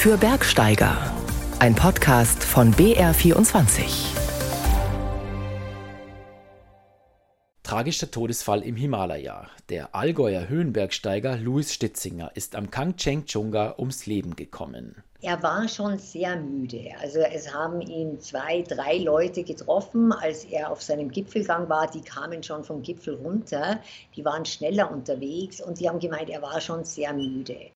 für Bergsteiger. Ein Podcast von BR24. Tragischer Todesfall im Himalaya. Der Allgäuer Höhenbergsteiger Louis Stitzinger ist am Kangcheng-Chunga ums Leben gekommen. Er war schon sehr müde. Also es haben ihn zwei, drei Leute getroffen, als er auf seinem Gipfelgang war. Die kamen schon vom Gipfel runter. Die waren schneller unterwegs und die haben gemeint, er war schon sehr müde.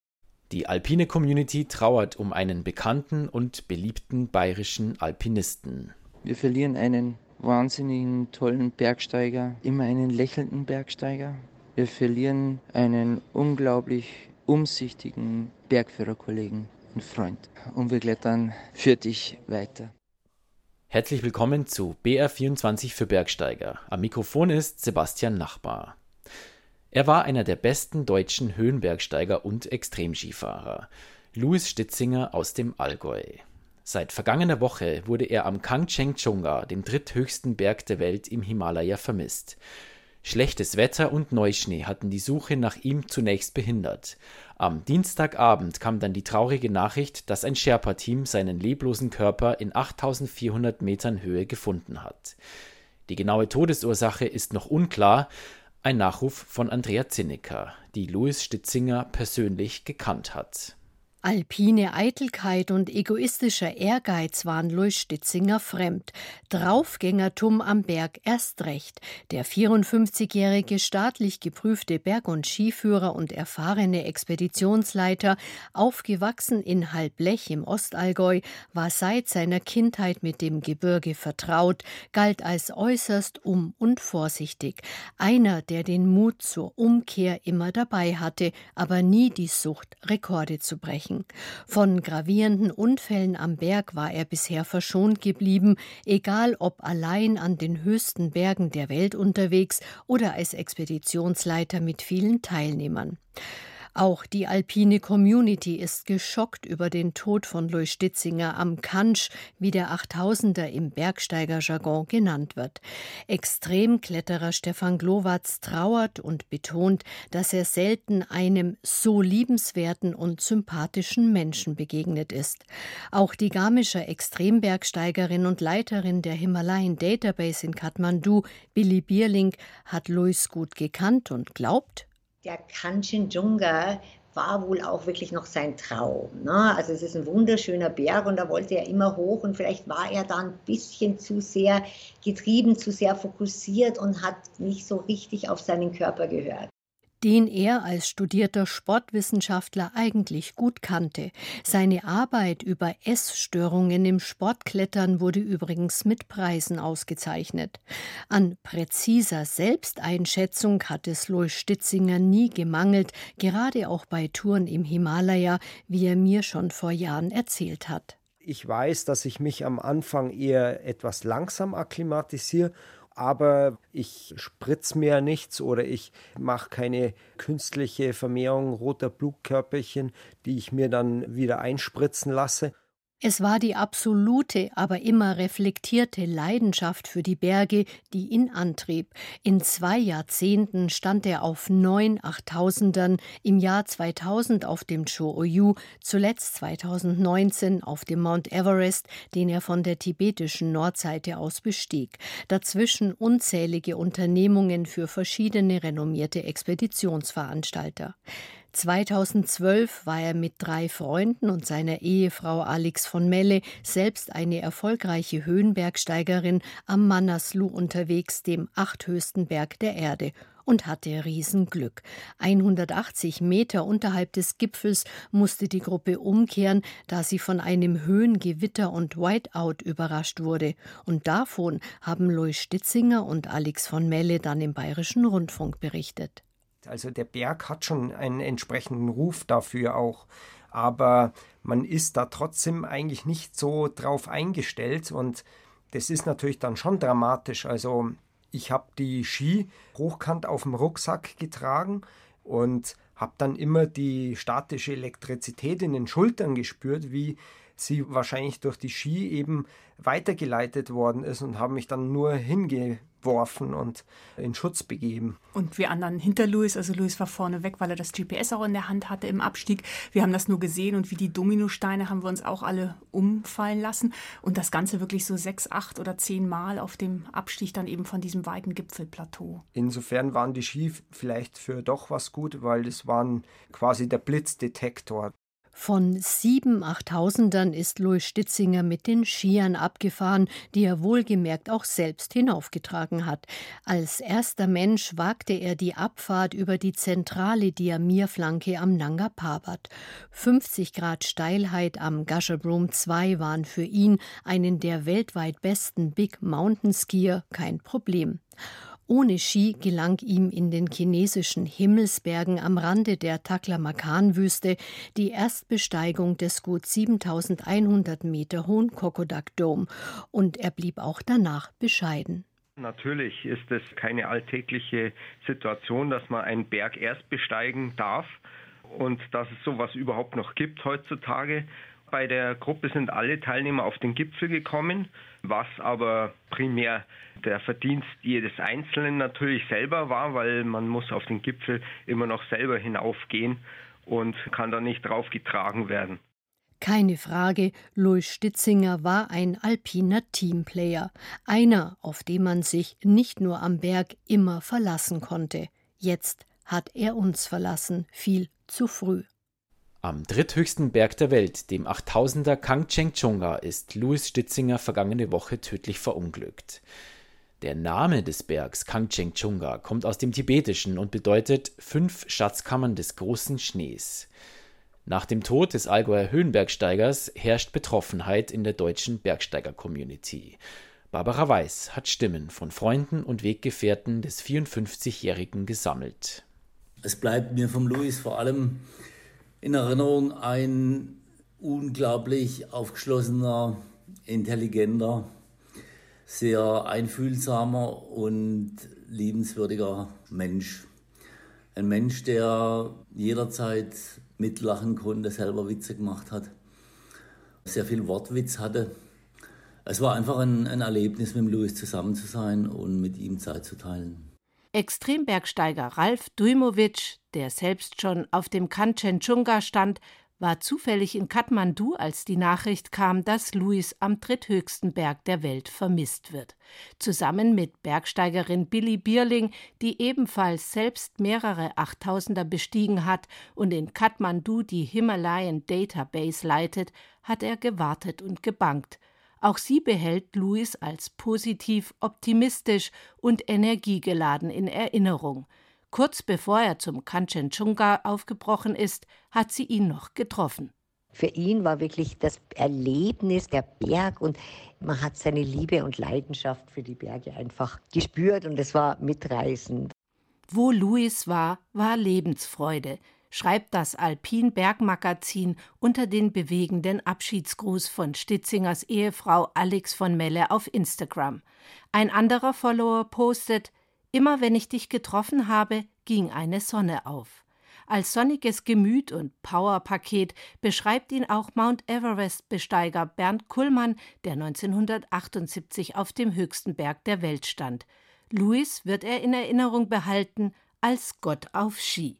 Die alpine Community trauert um einen bekannten und beliebten bayerischen Alpinisten. Wir verlieren einen wahnsinnigen tollen Bergsteiger, immer einen lächelnden Bergsteiger. Wir verlieren einen unglaublich umsichtigen Bergführerkollegen und Freund. Und wir klettern für dich weiter. Herzlich willkommen zu BR24 für Bergsteiger. Am Mikrofon ist Sebastian Nachbar. Er war einer der besten deutschen Höhenbergsteiger und Extremskifahrer. Louis Stitzinger aus dem Allgäu. Seit vergangener Woche wurde er am Kangcheng-Chunga, dem dritthöchsten Berg der Welt im Himalaya, vermisst. Schlechtes Wetter und Neuschnee hatten die Suche nach ihm zunächst behindert. Am Dienstagabend kam dann die traurige Nachricht, dass ein Sherpa-Team seinen leblosen Körper in 8400 Metern Höhe gefunden hat. Die genaue Todesursache ist noch unklar. Ein Nachruf von Andrea Zinnecker, die Louis Stitzinger persönlich gekannt hat. Alpine Eitelkeit und egoistischer Ehrgeiz waren Louis Stitzinger fremd, Draufgängertum am Berg erst recht. Der 54-jährige staatlich geprüfte Berg- und Skiführer und erfahrene Expeditionsleiter, aufgewachsen in Halblech im Ostallgäu, war seit seiner Kindheit mit dem Gebirge vertraut, galt als äußerst um und vorsichtig, einer, der den Mut zur Umkehr immer dabei hatte, aber nie die Sucht, Rekorde zu brechen sprechen. Von gravierenden Unfällen am Berg war er bisher verschont geblieben, egal ob allein an den höchsten Bergen der Welt unterwegs oder als Expeditionsleiter mit vielen Teilnehmern. Auch die alpine Community ist geschockt über den Tod von Louis Stitzinger am Kansch, wie der 8000er im Bergsteigerjargon genannt wird. Extremkletterer Stefan Glowatz trauert und betont, dass er selten einem so liebenswerten und sympathischen Menschen begegnet ist. Auch die Garmischer Extrembergsteigerin und Leiterin der Himalayan Database in Kathmandu, Billy Bierling, hat Louis gut gekannt und glaubt, der Kanchenjunga war wohl auch wirklich noch sein Traum. Ne? Also es ist ein wunderschöner Berg und da wollte er immer hoch und vielleicht war er da ein bisschen zu sehr getrieben, zu sehr fokussiert und hat nicht so richtig auf seinen Körper gehört den er als studierter Sportwissenschaftler eigentlich gut kannte. Seine Arbeit über Essstörungen im Sportklettern wurde übrigens mit Preisen ausgezeichnet. An präziser Selbsteinschätzung hat es Louis Stitzinger nie gemangelt, gerade auch bei Touren im Himalaya, wie er mir schon vor Jahren erzählt hat. Ich weiß, dass ich mich am Anfang eher etwas langsam akklimatisiere aber ich spritze mir nichts oder ich mache keine künstliche Vermehrung roter Blutkörperchen, die ich mir dann wieder einspritzen lasse. Es war die absolute, aber immer reflektierte Leidenschaft für die Berge, die ihn antrieb. In zwei Jahrzehnten stand er auf neun Achttausendern, im Jahr 2000 auf dem Cho-Oyu, zuletzt 2019 auf dem Mount Everest, den er von der tibetischen Nordseite aus bestieg. Dazwischen unzählige Unternehmungen für verschiedene renommierte Expeditionsveranstalter. 2012 war er mit drei Freunden und seiner Ehefrau Alex von Melle, selbst eine erfolgreiche Höhenbergsteigerin, am Manaslu unterwegs, dem achthöchsten Berg der Erde, und hatte Riesenglück. 180 Meter unterhalb des Gipfels musste die Gruppe umkehren, da sie von einem Höhengewitter und Whiteout überrascht wurde. Und davon haben Louis Stitzinger und Alex von Melle dann im Bayerischen Rundfunk berichtet. Also der Berg hat schon einen entsprechenden Ruf dafür auch, aber man ist da trotzdem eigentlich nicht so drauf eingestellt und das ist natürlich dann schon dramatisch. Also ich habe die Ski hochkant auf dem Rucksack getragen und habe dann immer die statische Elektrizität in den Schultern gespürt, wie sie wahrscheinlich durch die Ski eben weitergeleitet worden ist und haben mich dann nur hingeworfen und in Schutz begeben. Und wir anderen hinter Louis, also Louis war vorne weg, weil er das GPS auch in der Hand hatte im Abstieg. Wir haben das nur gesehen und wie die Dominosteine haben wir uns auch alle umfallen lassen und das Ganze wirklich so sechs, acht oder zehn Mal auf dem Abstieg dann eben von diesem weiten Gipfelplateau. Insofern waren die Ski vielleicht für doch was gut, weil das waren quasi der Blitzdetektor. Von sieben Achttausendern ist Louis Stitzinger mit den Skiern abgefahren, die er wohlgemerkt auch selbst hinaufgetragen hat. Als erster Mensch wagte er die Abfahrt über die zentrale Diamierflanke am Nanga Parbat. 50 Grad Steilheit am Gasherbrum 2 waren für ihn, einen der weltweit besten Big Mountain Skier, kein Problem. Ohne Ski gelang ihm in den chinesischen Himmelsbergen am Rande der Taklamakan-Wüste die Erstbesteigung des gut 7100 Meter hohen Kokodak Dome und er blieb auch danach bescheiden. Natürlich ist es keine alltägliche Situation, dass man einen Berg erst besteigen darf und dass es sowas überhaupt noch gibt heutzutage. Bei der Gruppe sind alle Teilnehmer auf den Gipfel gekommen, was aber primär der Verdienst jedes Einzelnen natürlich selber war, weil man muss auf den Gipfel immer noch selber hinaufgehen und kann da nicht draufgetragen werden. Keine Frage, Louis Stitzinger war ein alpiner Teamplayer, einer, auf den man sich nicht nur am Berg immer verlassen konnte. Jetzt hat er uns verlassen, viel zu früh. Am dritthöchsten Berg der Welt, dem 8000er Kangchengchunga, ist Louis Stitzinger vergangene Woche tödlich verunglückt. Der Name des Bergs Kangchengchunga kommt aus dem Tibetischen und bedeutet fünf Schatzkammern des großen Schnees. Nach dem Tod des Allgäuer Höhenbergsteigers herrscht Betroffenheit in der deutschen Bergsteiger-Community. Barbara Weiß hat Stimmen von Freunden und Weggefährten des 54-Jährigen gesammelt. Es bleibt mir vom Louis vor allem in Erinnerung ein unglaublich aufgeschlossener, intelligenter, sehr einfühlsamer und liebenswürdiger Mensch. Ein Mensch, der jederzeit mitlachen konnte, selber Witze gemacht hat, sehr viel Wortwitz hatte. Es war einfach ein, ein Erlebnis, mit Louis zusammen zu sein und mit ihm Zeit zu teilen. Extrembergsteiger Ralf Dujmovic, der selbst schon auf dem Kanchenjunga stand, war zufällig in Kathmandu, als die Nachricht kam, dass Louis am dritthöchsten Berg der Welt vermisst wird. Zusammen mit Bergsteigerin Billy Bierling, die ebenfalls selbst mehrere Achttausender bestiegen hat und in Kathmandu die Himalayan Database leitet, hat er gewartet und gebangt. Auch sie behält Louis als positiv, optimistisch und energiegeladen in Erinnerung. Kurz bevor er zum Kanchenjunga aufgebrochen ist, hat sie ihn noch getroffen. Für ihn war wirklich das Erlebnis der Berg und man hat seine Liebe und Leidenschaft für die Berge einfach gespürt und es war mitreißend. Wo Louis war, war Lebensfreude, schreibt das Alpin Bergmagazin unter den bewegenden Abschiedsgruß von Stitzingers Ehefrau Alex von Melle auf Instagram. Ein anderer Follower postet Immer wenn ich dich getroffen habe, ging eine Sonne auf. Als sonniges Gemüt und Powerpaket beschreibt ihn auch Mount Everest-Besteiger Bernd Kullmann, der 1978 auf dem höchsten Berg der Welt stand. Louis wird er in Erinnerung behalten als Gott auf Ski.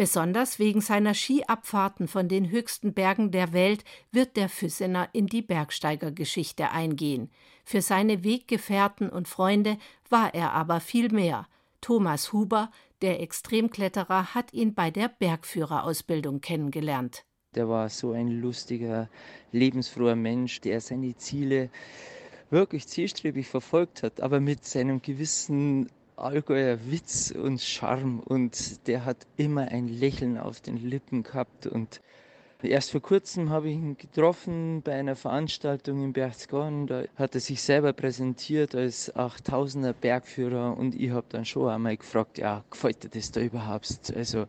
Besonders wegen seiner Skiabfahrten von den höchsten Bergen der Welt wird der Füssener in die Bergsteigergeschichte eingehen. Für seine Weggefährten und Freunde war er aber viel mehr. Thomas Huber, der Extremkletterer, hat ihn bei der Bergführerausbildung kennengelernt. Der war so ein lustiger, lebensfroher Mensch, der seine Ziele wirklich zielstrebig verfolgt hat, aber mit seinem gewissen Allgäuer Witz und Charme und der hat immer ein Lächeln auf den Lippen gehabt und Erst vor kurzem habe ich ihn getroffen bei einer Veranstaltung in Berchtesgaden. Da hat er sich selber präsentiert als 8000er Bergführer und ich habe dann schon einmal gefragt, ja, gefällt dir das da überhaupt? Also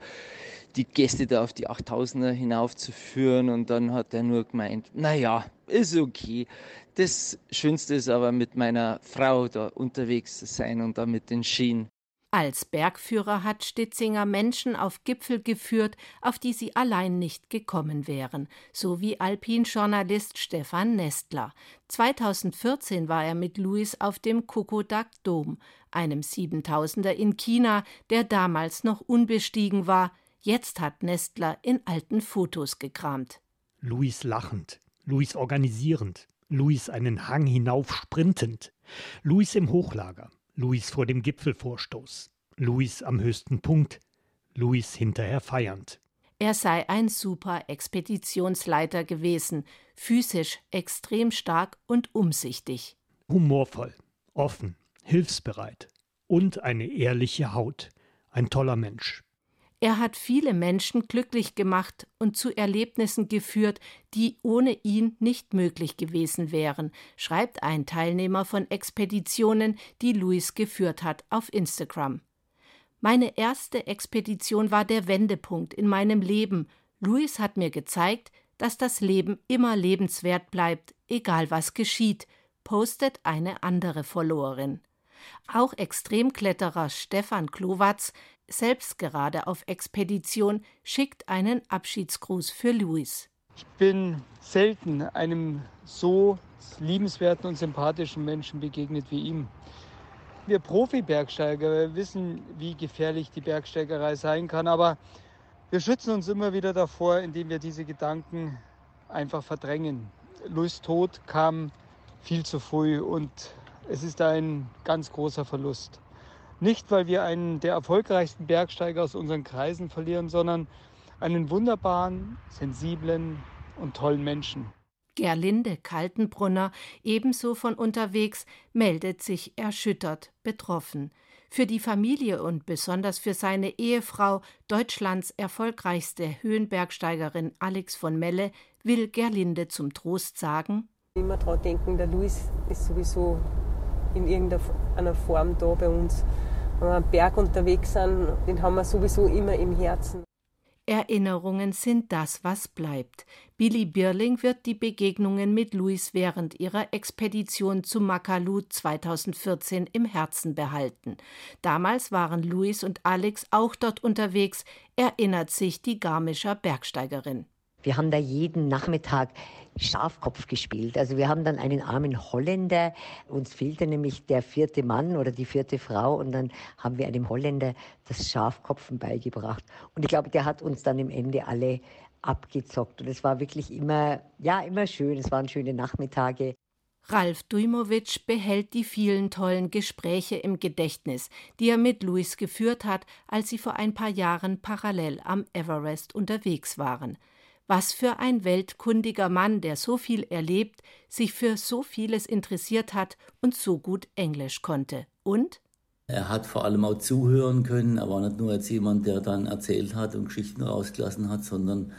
die Gäste da auf die 8000er hinaufzuführen und dann hat er nur gemeint, naja, ist okay. Das Schönste ist aber mit meiner Frau da unterwegs zu sein und da mit den Skien. Als Bergführer hat Stitzinger Menschen auf Gipfel geführt, auf die sie allein nicht gekommen wären, so wie Alpinjournalist Stefan Nestler. 2014 war er mit Louis auf dem Kokodak Dom, einem 7000er in China, der damals noch unbestiegen war. Jetzt hat Nestler in alten Fotos gekramt. Louis lachend, Louis organisierend, Louis einen Hang hinauf sprintend, Louis im Hochlager, Louis vor dem Gipfelvorstoß, Louis am höchsten Punkt, Louis hinterher feiernd. Er sei ein super Expeditionsleiter gewesen, physisch extrem stark und umsichtig. Humorvoll, offen, hilfsbereit und eine ehrliche Haut. Ein toller Mensch. Er hat viele Menschen glücklich gemacht und zu Erlebnissen geführt, die ohne ihn nicht möglich gewesen wären, schreibt ein Teilnehmer von Expeditionen, die Louis geführt hat, auf Instagram. Meine erste Expedition war der Wendepunkt in meinem Leben. Louis hat mir gezeigt, dass das Leben immer lebenswert bleibt, egal was geschieht, postet eine andere Followerin. Auch Extremkletterer Stefan Klowatz selbst gerade auf Expedition, schickt einen Abschiedsgruß für Louis. Ich bin selten einem so liebenswerten und sympathischen Menschen begegnet wie ihm. Wir Profi-Bergsteiger wissen, wie gefährlich die Bergsteigerei sein kann, aber wir schützen uns immer wieder davor, indem wir diese Gedanken einfach verdrängen. Louis Tod kam viel zu früh und es ist ein ganz großer Verlust. Nicht, weil wir einen der erfolgreichsten Bergsteiger aus unseren Kreisen verlieren, sondern einen wunderbaren, sensiblen und tollen Menschen. Gerlinde Kaltenbrunner, ebenso von unterwegs, meldet sich erschüttert, betroffen. Für die Familie und besonders für seine Ehefrau, Deutschlands erfolgreichste Höhenbergsteigerin Alex von Melle, will Gerlinde zum Trost sagen: Immer daran denken, der Luis ist sowieso in irgendeiner Form da bei uns am Berg unterwegs sind, den haben wir sowieso immer im Herzen. Erinnerungen sind das, was bleibt. Billy Birling wird die Begegnungen mit Louis während ihrer Expedition zu Makalu 2014 im Herzen behalten. Damals waren Louis und Alex auch dort unterwegs, erinnert sich die garmischer Bergsteigerin. Wir haben da jeden Nachmittag Schafkopf gespielt. Also wir haben dann einen armen Holländer, uns fehlte nämlich der vierte Mann oder die vierte Frau und dann haben wir einem Holländer das Schafkopfen beigebracht. Und ich glaube, der hat uns dann im Ende alle abgezockt. Und es war wirklich immer, ja, immer schön. Es waren schöne Nachmittage. Ralf Dujmovic behält die vielen tollen Gespräche im Gedächtnis, die er mit Louis geführt hat, als sie vor ein paar Jahren parallel am Everest unterwegs waren. Was für ein weltkundiger Mann, der so viel erlebt, sich für so vieles interessiert hat und so gut Englisch konnte. Und? Er hat vor allem auch zuhören können. Er war nicht nur jetzt jemand, der dann erzählt hat und Geschichten rausgelassen hat, sondern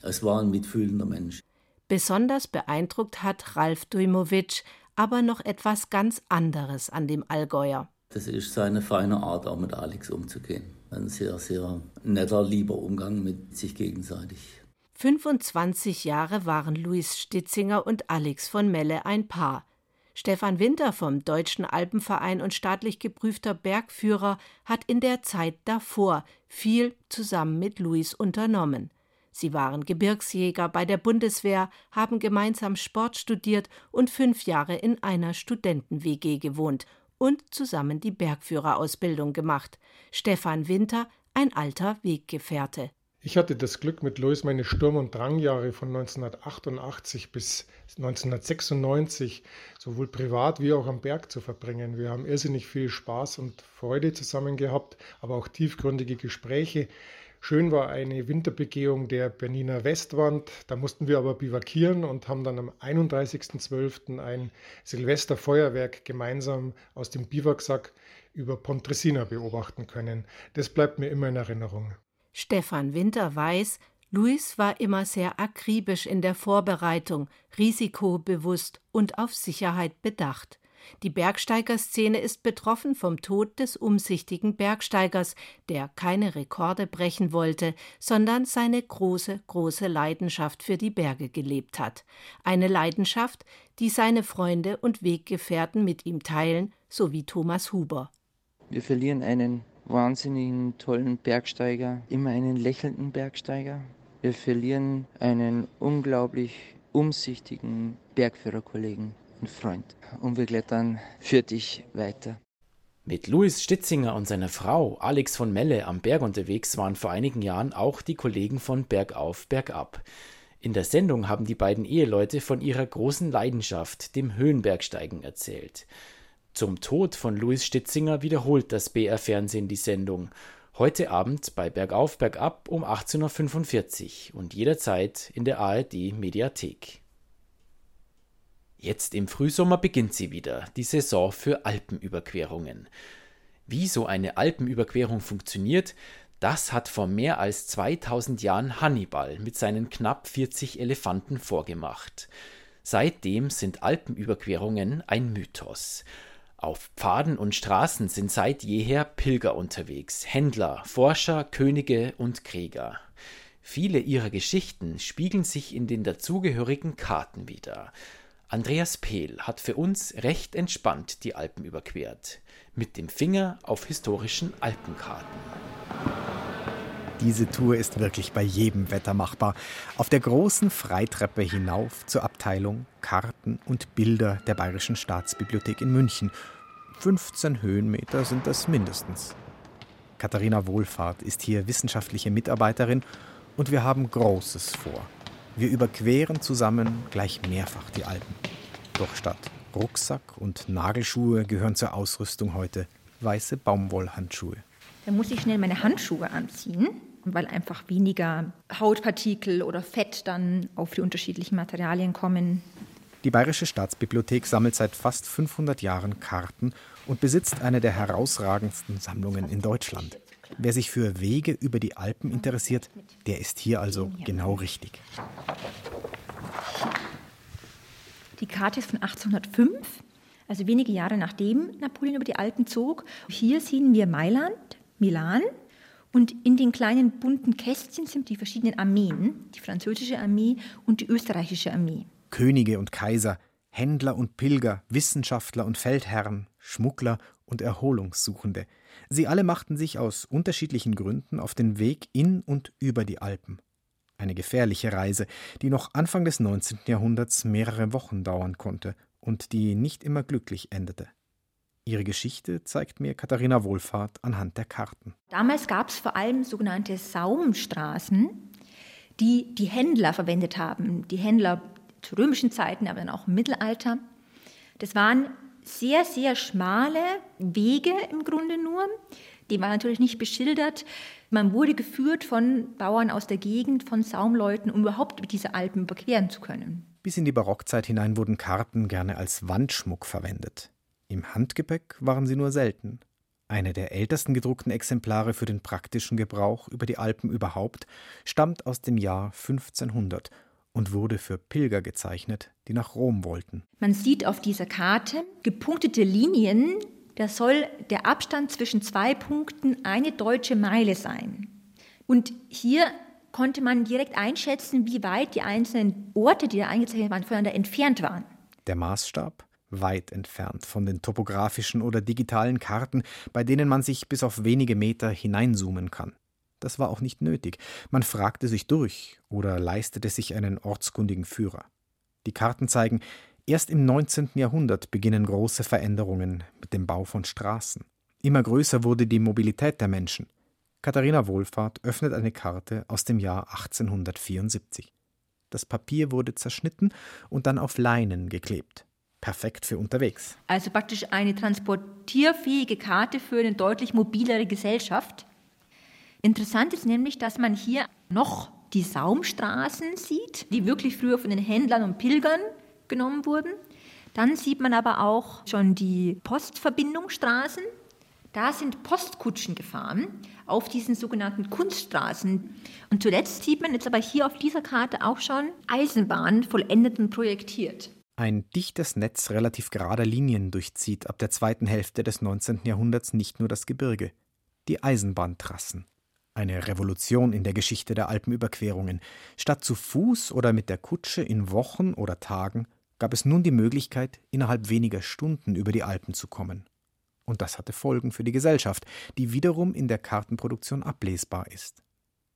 es war ein mitfühlender Mensch. Besonders beeindruckt hat Ralf Dujmovic aber noch etwas ganz anderes an dem Allgäuer. Das ist seine feine Art, auch mit Alex umzugehen. Ein sehr, sehr netter, lieber Umgang mit sich gegenseitig. 25 Jahre waren Louis Stitzinger und Alex von Melle ein Paar. Stefan Winter vom Deutschen Alpenverein und staatlich geprüfter Bergführer hat in der Zeit davor viel zusammen mit Louis unternommen. Sie waren Gebirgsjäger bei der Bundeswehr, haben gemeinsam Sport studiert und fünf Jahre in einer Studenten-WG gewohnt und zusammen die Bergführerausbildung gemacht. Stefan Winter, ein alter Weggefährte. Ich hatte das Glück, mit Louis meine Sturm- und Drangjahre von 1988 bis 1996 sowohl privat wie auch am Berg zu verbringen. Wir haben irrsinnig viel Spaß und Freude zusammen gehabt, aber auch tiefgründige Gespräche. Schön war eine Winterbegehung der Berniner Westwand. Da mussten wir aber bivakieren und haben dann am 31.12. ein Silvesterfeuerwerk gemeinsam aus dem Biwaksack über Pontresina beobachten können. Das bleibt mir immer in Erinnerung. Stefan Winter weiß, Luis war immer sehr akribisch in der Vorbereitung, risikobewusst und auf Sicherheit bedacht. Die Bergsteigerszene ist betroffen vom Tod des umsichtigen Bergsteigers, der keine Rekorde brechen wollte, sondern seine große, große Leidenschaft für die Berge gelebt hat. Eine Leidenschaft, die seine Freunde und Weggefährten mit ihm teilen, so wie Thomas Huber. Wir verlieren einen wahnsinnigen tollen Bergsteiger, immer einen lächelnden Bergsteiger. Wir verlieren einen unglaublich umsichtigen Bergführerkollegen und Freund. Und wir klettern für dich weiter. Mit Louis Stitzinger und seiner Frau Alex von Melle am Berg unterwegs waren vor einigen Jahren auch die Kollegen von Bergauf, Bergab. In der Sendung haben die beiden Eheleute von ihrer großen Leidenschaft, dem Höhenbergsteigen, erzählt. Zum Tod von Louis Stitzinger wiederholt das BR Fernsehen die Sendung. Heute Abend bei Bergauf, Bergab um 18.45 Uhr und jederzeit in der ARD Mediathek. Jetzt im Frühsommer beginnt sie wieder, die Saison für Alpenüberquerungen. Wie so eine Alpenüberquerung funktioniert, das hat vor mehr als 2000 Jahren Hannibal mit seinen knapp 40 Elefanten vorgemacht. Seitdem sind Alpenüberquerungen ein Mythos. Auf Pfaden und Straßen sind seit jeher Pilger unterwegs, Händler, Forscher, Könige und Krieger. Viele ihrer Geschichten spiegeln sich in den dazugehörigen Karten wider. Andreas Pehl hat für uns recht entspannt die Alpen überquert, mit dem Finger auf historischen Alpenkarten. Diese Tour ist wirklich bei jedem Wetter machbar. Auf der großen Freitreppe hinauf zur Abteilung Karten und Bilder der Bayerischen Staatsbibliothek in München. 15 Höhenmeter sind das mindestens. Katharina Wohlfahrt ist hier wissenschaftliche Mitarbeiterin und wir haben Großes vor. Wir überqueren zusammen gleich mehrfach die Alpen. Doch statt Rucksack und Nagelschuhe gehören zur Ausrüstung heute weiße Baumwollhandschuhe. Da muss ich schnell meine Handschuhe anziehen, weil einfach weniger Hautpartikel oder Fett dann auf die unterschiedlichen Materialien kommen. Die Bayerische Staatsbibliothek sammelt seit fast 500 Jahren Karten und besitzt eine der herausragendsten Sammlungen in Deutschland. Wer sich für Wege über die Alpen interessiert, der ist hier also genau richtig. Die Karte ist von 1805, also wenige Jahre nachdem Napoleon über die Alpen zog. Hier sehen wir Mailand, Milan und in den kleinen bunten Kästchen sind die verschiedenen Armeen, die französische Armee und die österreichische Armee. Könige und Kaiser, Händler und Pilger, Wissenschaftler und Feldherren, Schmuggler und Erholungssuchende – Sie alle machten sich aus unterschiedlichen Gründen auf den Weg in und über die Alpen. Eine gefährliche Reise, die noch Anfang des 19. Jahrhunderts mehrere Wochen dauern konnte und die nicht immer glücklich endete. Ihre Geschichte zeigt mir Katharina Wohlfahrt anhand der Karten. Damals gab es vor allem sogenannte Saumstraßen, die die Händler verwendet haben. Die Händler zu römischen Zeiten, aber dann auch im Mittelalter. Das waren sehr, sehr schmale Wege im Grunde nur. Die waren natürlich nicht beschildert. Man wurde geführt von Bauern aus der Gegend, von Saumleuten, um überhaupt diese Alpen überqueren zu können. Bis in die Barockzeit hinein wurden Karten gerne als Wandschmuck verwendet. Im Handgepäck waren sie nur selten. Eine der ältesten gedruckten Exemplare für den praktischen Gebrauch über die Alpen überhaupt stammt aus dem Jahr 1500 und wurde für Pilger gezeichnet, die nach Rom wollten. Man sieht auf dieser Karte gepunktete Linien, da soll der Abstand zwischen zwei Punkten eine deutsche Meile sein. Und hier konnte man direkt einschätzen, wie weit die einzelnen Orte, die da eingezeichnet waren, voneinander entfernt waren. Der Maßstab? Weit entfernt von den topografischen oder digitalen Karten, bei denen man sich bis auf wenige Meter hineinzoomen kann. Das war auch nicht nötig. Man fragte sich durch oder leistete sich einen ortskundigen Führer. Die Karten zeigen, erst im 19. Jahrhundert beginnen große Veränderungen mit dem Bau von Straßen. Immer größer wurde die Mobilität der Menschen. Katharina Wohlfahrt öffnet eine Karte aus dem Jahr 1874. Das Papier wurde zerschnitten und dann auf Leinen geklebt. Perfekt für unterwegs. Also praktisch eine transportierfähige Karte für eine deutlich mobilere Gesellschaft. Interessant ist nämlich, dass man hier noch die Saumstraßen sieht, die wirklich früher von den Händlern und Pilgern genommen wurden. Dann sieht man aber auch schon die Postverbindungsstraßen. Da sind Postkutschen gefahren auf diesen sogenannten Kunststraßen. Und zuletzt sieht man jetzt aber hier auf dieser Karte auch schon Eisenbahnen vollendet und projektiert. Ein dichtes Netz relativ gerader Linien durchzieht ab der zweiten Hälfte des 19. Jahrhunderts nicht nur das Gebirge, die Eisenbahntrassen. Eine Revolution in der Geschichte der Alpenüberquerungen. Statt zu Fuß oder mit der Kutsche in Wochen oder Tagen gab es nun die Möglichkeit, innerhalb weniger Stunden über die Alpen zu kommen. Und das hatte Folgen für die Gesellschaft, die wiederum in der Kartenproduktion ablesbar ist.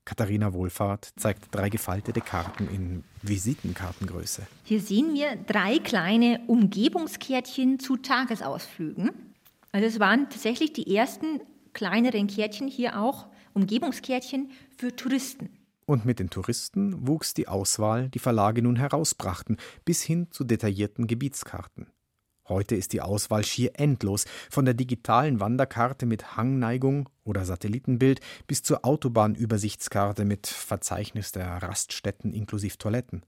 Katharina Wohlfahrt zeigt drei gefaltete Karten in Visitenkartengröße. Hier sehen wir drei kleine Umgebungskärtchen zu Tagesausflügen. Also es waren tatsächlich die ersten kleineren Kärtchen hier auch, Umgebungskärtchen für Touristen. Und mit den Touristen wuchs die Auswahl, die Verlage nun herausbrachten, bis hin zu detaillierten Gebietskarten. Heute ist die Auswahl schier endlos, von der digitalen Wanderkarte mit Hangneigung oder Satellitenbild bis zur Autobahnübersichtskarte mit Verzeichnis der Raststätten inklusive Toiletten.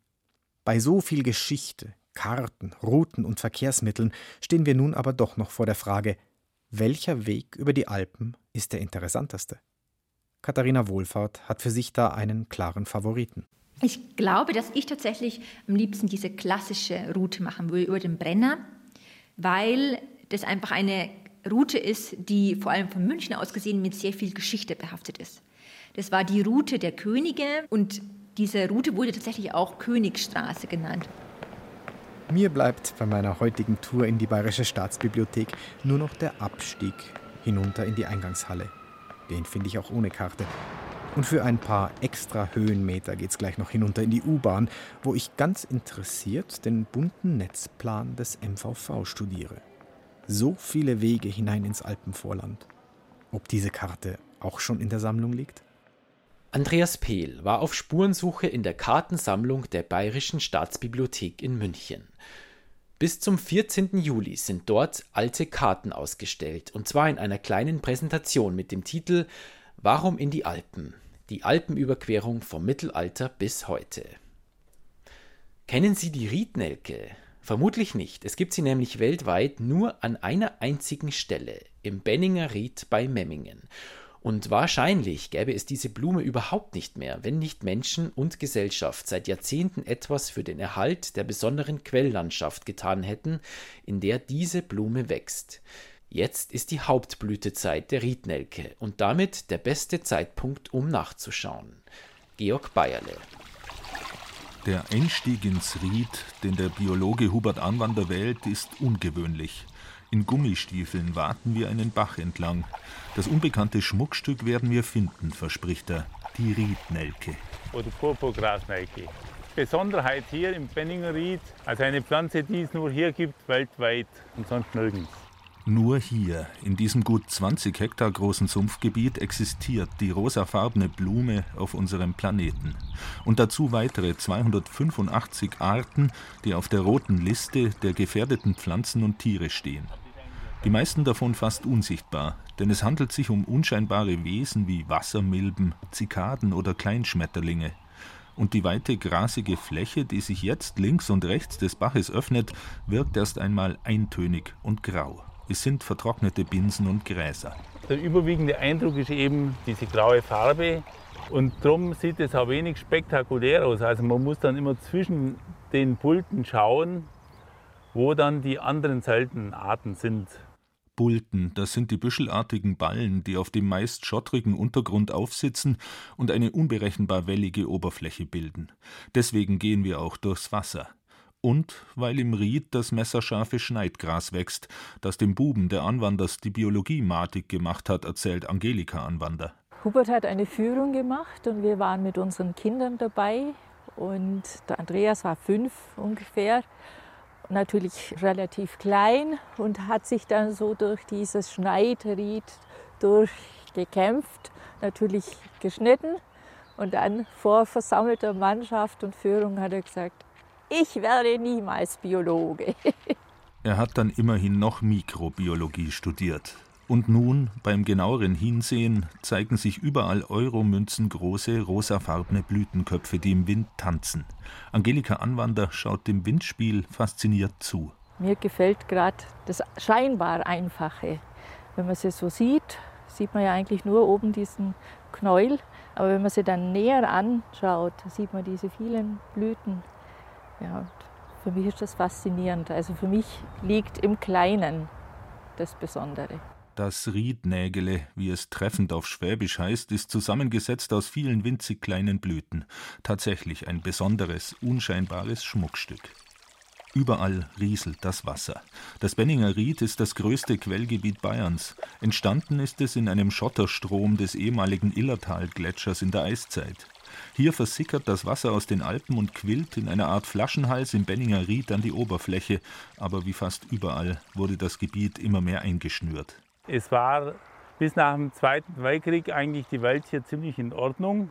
Bei so viel Geschichte, Karten, Routen und Verkehrsmitteln stehen wir nun aber doch noch vor der Frage, welcher Weg über die Alpen ist der interessanteste? Katharina Wohlfahrt hat für sich da einen klaren Favoriten. Ich glaube, dass ich tatsächlich am liebsten diese klassische Route machen würde über den Brenner weil das einfach eine Route ist, die vor allem von München aus gesehen mit sehr viel Geschichte behaftet ist. Das war die Route der Könige und diese Route wurde tatsächlich auch Königsstraße genannt. Mir bleibt bei meiner heutigen Tour in die Bayerische Staatsbibliothek nur noch der Abstieg hinunter in die Eingangshalle. Den finde ich auch ohne Karte. Und für ein paar extra Höhenmeter geht es gleich noch hinunter in die U-Bahn, wo ich ganz interessiert den bunten Netzplan des MVV studiere. So viele Wege hinein ins Alpenvorland. Ob diese Karte auch schon in der Sammlung liegt? Andreas Pehl war auf Spurensuche in der Kartensammlung der Bayerischen Staatsbibliothek in München. Bis zum 14. Juli sind dort alte Karten ausgestellt, und zwar in einer kleinen Präsentation mit dem Titel Warum in die Alpen? Die Alpenüberquerung vom Mittelalter bis heute. Kennen Sie die Riednelke? Vermutlich nicht. Es gibt sie nämlich weltweit nur an einer einzigen Stelle, im Benninger Ried bei Memmingen. Und wahrscheinlich gäbe es diese Blume überhaupt nicht mehr, wenn nicht Menschen und Gesellschaft seit Jahrzehnten etwas für den Erhalt der besonderen Quelllandschaft getan hätten, in der diese Blume wächst. Jetzt ist die Hauptblütezeit der Riednelke und damit der beste Zeitpunkt, um nachzuschauen. Georg Bayerle. Der Einstieg ins Ried, den der Biologe Hubert Anwander wählt, ist ungewöhnlich. In Gummistiefeln warten wir einen Bach entlang. Das unbekannte Schmuckstück werden wir finden, verspricht er. Die Riednelke. Oder Purpurgrasnelke. Besonderheit hier im Benninger Ried, also eine Pflanze, die es nur hier gibt, weltweit und sonst nirgends. Nur hier, in diesem gut 20 Hektar großen Sumpfgebiet, existiert die rosafarbene Blume auf unserem Planeten. Und dazu weitere 285 Arten, die auf der roten Liste der gefährdeten Pflanzen und Tiere stehen. Die meisten davon fast unsichtbar, denn es handelt sich um unscheinbare Wesen wie Wassermilben, Zikaden oder Kleinschmetterlinge. Und die weite grasige Fläche, die sich jetzt links und rechts des Baches öffnet, wirkt erst einmal eintönig und grau. Es sind vertrocknete Binsen und Gräser. Der überwiegende Eindruck ist eben diese graue Farbe. Und darum sieht es auch wenig spektakulär aus. Also man muss dann immer zwischen den Pulten schauen, wo dann die anderen seltenen Arten sind. Bulten, das sind die büschelartigen Ballen, die auf dem meist schottrigen Untergrund aufsitzen und eine unberechenbar wellige Oberfläche bilden. Deswegen gehen wir auch durchs Wasser und weil im Ried das messerscharfe Schneidgras wächst, das dem Buben der Anwanders die Biologie matig gemacht hat, erzählt Angelika Anwander. Hubert hat eine Führung gemacht und wir waren mit unseren Kindern dabei. Und der Andreas war fünf ungefähr, natürlich relativ klein und hat sich dann so durch dieses Schneidried durchgekämpft, natürlich geschnitten. Und dann vor versammelter Mannschaft und Führung hat er gesagt, ich werde niemals Biologe. er hat dann immerhin noch Mikrobiologie studiert. Und nun, beim genaueren Hinsehen, zeigen sich überall Euromünzen-große, rosafarbene Blütenköpfe, die im Wind tanzen. Angelika Anwander schaut dem Windspiel fasziniert zu. Mir gefällt gerade das scheinbar Einfache. Wenn man sie so sieht, sieht man ja eigentlich nur oben diesen Knäuel. Aber wenn man sie dann näher anschaut, sieht man diese vielen Blüten. Ja, für mich ist das faszinierend. Also für mich liegt im Kleinen das Besondere. Das Riednägele, wie es treffend auf Schwäbisch heißt, ist zusammengesetzt aus vielen winzig kleinen Blüten. Tatsächlich ein besonderes, unscheinbares Schmuckstück. Überall rieselt das Wasser. Das Benninger Ried ist das größte Quellgebiet Bayerns. Entstanden ist es in einem Schotterstrom des ehemaligen Illertalgletschers in der Eiszeit. Hier versickert das Wasser aus den Alpen und quillt in einer Art Flaschenhals im Benninger Ried an die Oberfläche, aber wie fast überall wurde das Gebiet immer mehr eingeschnürt. Es war bis nach dem Zweiten Weltkrieg eigentlich die Welt hier ziemlich in Ordnung.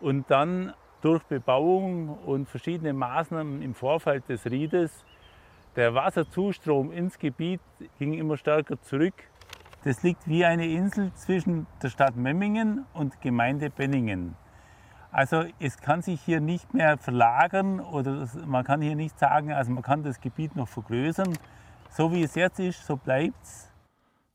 Und dann durch Bebauung und verschiedene Maßnahmen im Vorfeld des Riedes, der Wasserzustrom ins Gebiet ging immer stärker zurück. Das liegt wie eine Insel zwischen der Stadt Memmingen und Gemeinde Benningen. Also es kann sich hier nicht mehr verlagern oder man kann hier nicht sagen, also man kann das Gebiet noch vergrößern. So wie es jetzt ist, so bleibt es.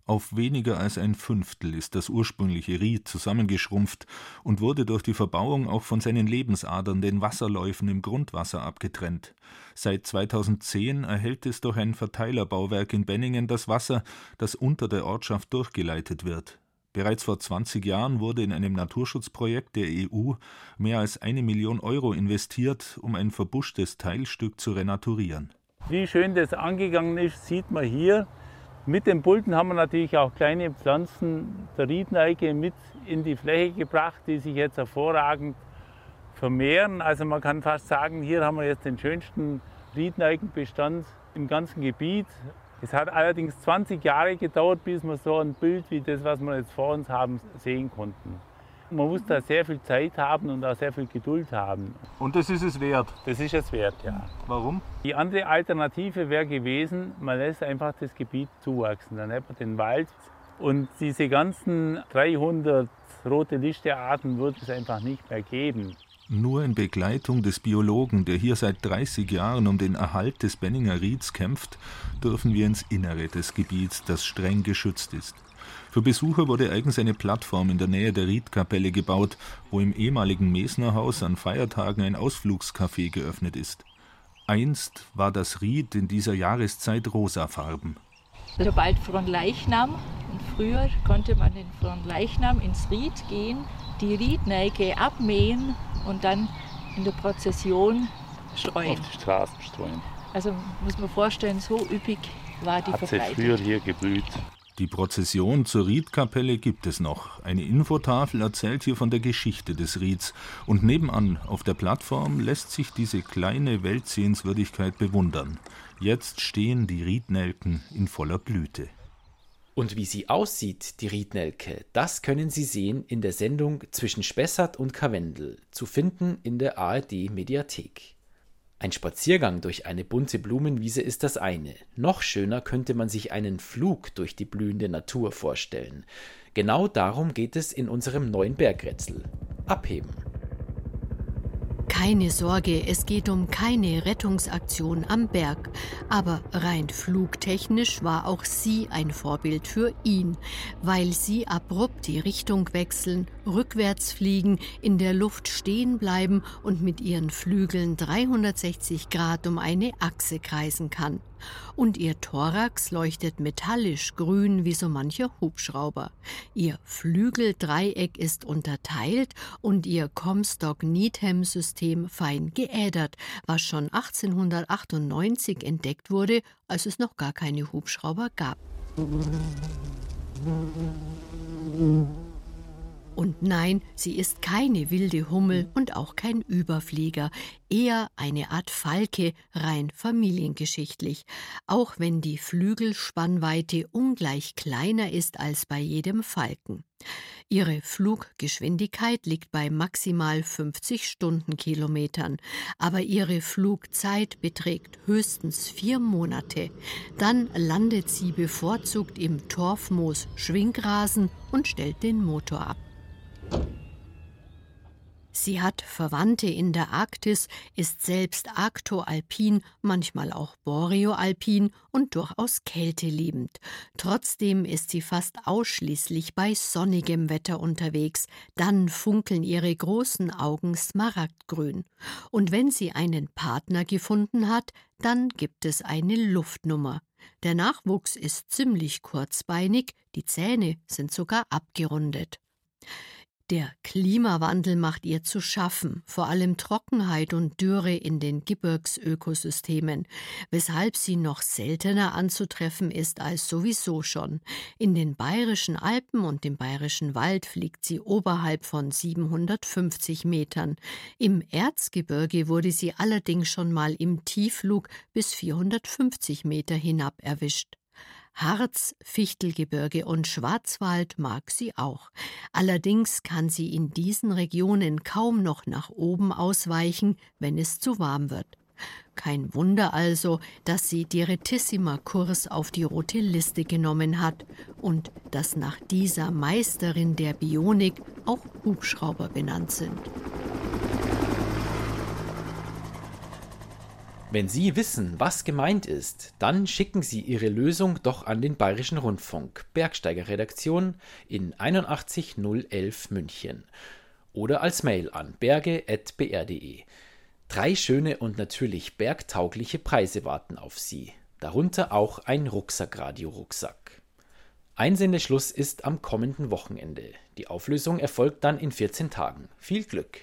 Auf weniger als ein Fünftel ist das ursprüngliche Ried zusammengeschrumpft und wurde durch die Verbauung auch von seinen Lebensadern, den Wasserläufen im Grundwasser, abgetrennt. Seit 2010 erhält es durch ein Verteilerbauwerk in Benningen das Wasser, das unter der Ortschaft durchgeleitet wird. Bereits vor 20 Jahren wurde in einem Naturschutzprojekt der EU mehr als eine Million Euro investiert, um ein verbuschtes Teilstück zu renaturieren. Wie schön das angegangen ist, sieht man hier. Mit den Pulten haben wir natürlich auch kleine Pflanzen der Riedneige mit in die Fläche gebracht, die sich jetzt hervorragend vermehren. Also man kann fast sagen, hier haben wir jetzt den schönsten Riedneigenbestand im ganzen Gebiet. Es hat allerdings 20 Jahre gedauert, bis wir so ein Bild wie das, was wir jetzt vor uns haben, sehen konnten. Man muss da sehr viel Zeit haben und auch sehr viel Geduld haben. Und das ist es wert? Das ist es wert, ja. Warum? Die andere Alternative wäre gewesen, man lässt einfach das Gebiet zuwachsen. Dann hat man den Wald und diese ganzen 300 rote Listearten würde es einfach nicht mehr geben. Nur in Begleitung des Biologen, der hier seit 30 Jahren um den Erhalt des Benninger Rieds kämpft, dürfen wir ins Innere des Gebiets, das streng geschützt ist. Für Besucher wurde eigens eine Plattform in der Nähe der Riedkapelle gebaut, wo im ehemaligen Mesnerhaus an Feiertagen ein Ausflugscafé geöffnet ist. Einst war das Ried in dieser Jahreszeit rosafarben. Also bald Fronleichnam und früher konnte man in Fronleichnam ins Ried gehen, die Riedneige abmähen und dann in der Prozession streuen. Auf die Straßen streuen. Also muss man vorstellen, so üppig war die Hat Verbreitung. früher hier geblüht. Die Prozession zur Riedkapelle gibt es noch. Eine Infotafel erzählt hier von der Geschichte des Rieds. Und nebenan auf der Plattform lässt sich diese kleine Weltsehenswürdigkeit bewundern. Jetzt stehen die Riednelken in voller Blüte. Und wie sie aussieht, die Riednelke, das können Sie sehen in der Sendung Zwischen Spessart und Karwendel, zu finden in der ARD Mediathek. Ein Spaziergang durch eine bunte Blumenwiese ist das eine. Noch schöner könnte man sich einen Flug durch die blühende Natur vorstellen. Genau darum geht es in unserem neuen Bergrätsel. Abheben. Keine Sorge, es geht um keine Rettungsaktion am Berg. Aber rein flugtechnisch war auch sie ein Vorbild für ihn, weil sie abrupt die Richtung wechseln, rückwärts fliegen, in der Luft stehen bleiben und mit ihren Flügeln 360 Grad um eine Achse kreisen kann. Und ihr Thorax leuchtet metallisch grün wie so mancher Hubschrauber. Ihr Flügeldreieck ist unterteilt und ihr Comstock-Needham-System fein geädert, was schon 1898 entdeckt wurde, als es noch gar keine Hubschrauber gab. Und nein, sie ist keine wilde Hummel und auch kein Überflieger, eher eine Art Falke, rein familiengeschichtlich, auch wenn die Flügelspannweite ungleich kleiner ist als bei jedem Falken. Ihre Fluggeschwindigkeit liegt bei maximal 50 Stundenkilometern, aber ihre Flugzeit beträgt höchstens vier Monate. Dann landet sie bevorzugt im Torfmoos Schwingrasen und stellt den Motor ab. Sie hat Verwandte in der Arktis, ist selbst arktoalpin, manchmal auch boreoalpin und durchaus kälteliebend. Trotzdem ist sie fast ausschließlich bei sonnigem Wetter unterwegs. Dann funkeln ihre großen Augen smaragdgrün. Und wenn sie einen Partner gefunden hat, dann gibt es eine Luftnummer. Der Nachwuchs ist ziemlich kurzbeinig, die Zähne sind sogar abgerundet. Der Klimawandel macht ihr zu schaffen, vor allem Trockenheit und Dürre in den Gebirgsökosystemen, weshalb sie noch seltener anzutreffen ist als sowieso schon. In den bayerischen Alpen und dem bayerischen Wald fliegt sie oberhalb von 750 Metern. Im Erzgebirge wurde sie allerdings schon mal im Tiefflug bis 450 Meter hinab erwischt. Harz, Fichtelgebirge und Schwarzwald mag sie auch. Allerdings kann sie in diesen Regionen kaum noch nach oben ausweichen, wenn es zu warm wird. Kein Wunder also, dass sie Direttissima Kurs auf die rote Liste genommen hat und dass nach dieser Meisterin der Bionik auch Hubschrauber benannt sind. Wenn Sie wissen, was gemeint ist, dann schicken Sie Ihre Lösung doch an den Bayerischen Rundfunk, Bergsteigerredaktion in 81011 München oder als Mail an berge.br.de. Drei schöne und natürlich bergtaugliche Preise warten auf Sie, darunter auch ein Rucksackradio-Rucksack. Einsendeschluss ist am kommenden Wochenende. Die Auflösung erfolgt dann in 14 Tagen. Viel Glück!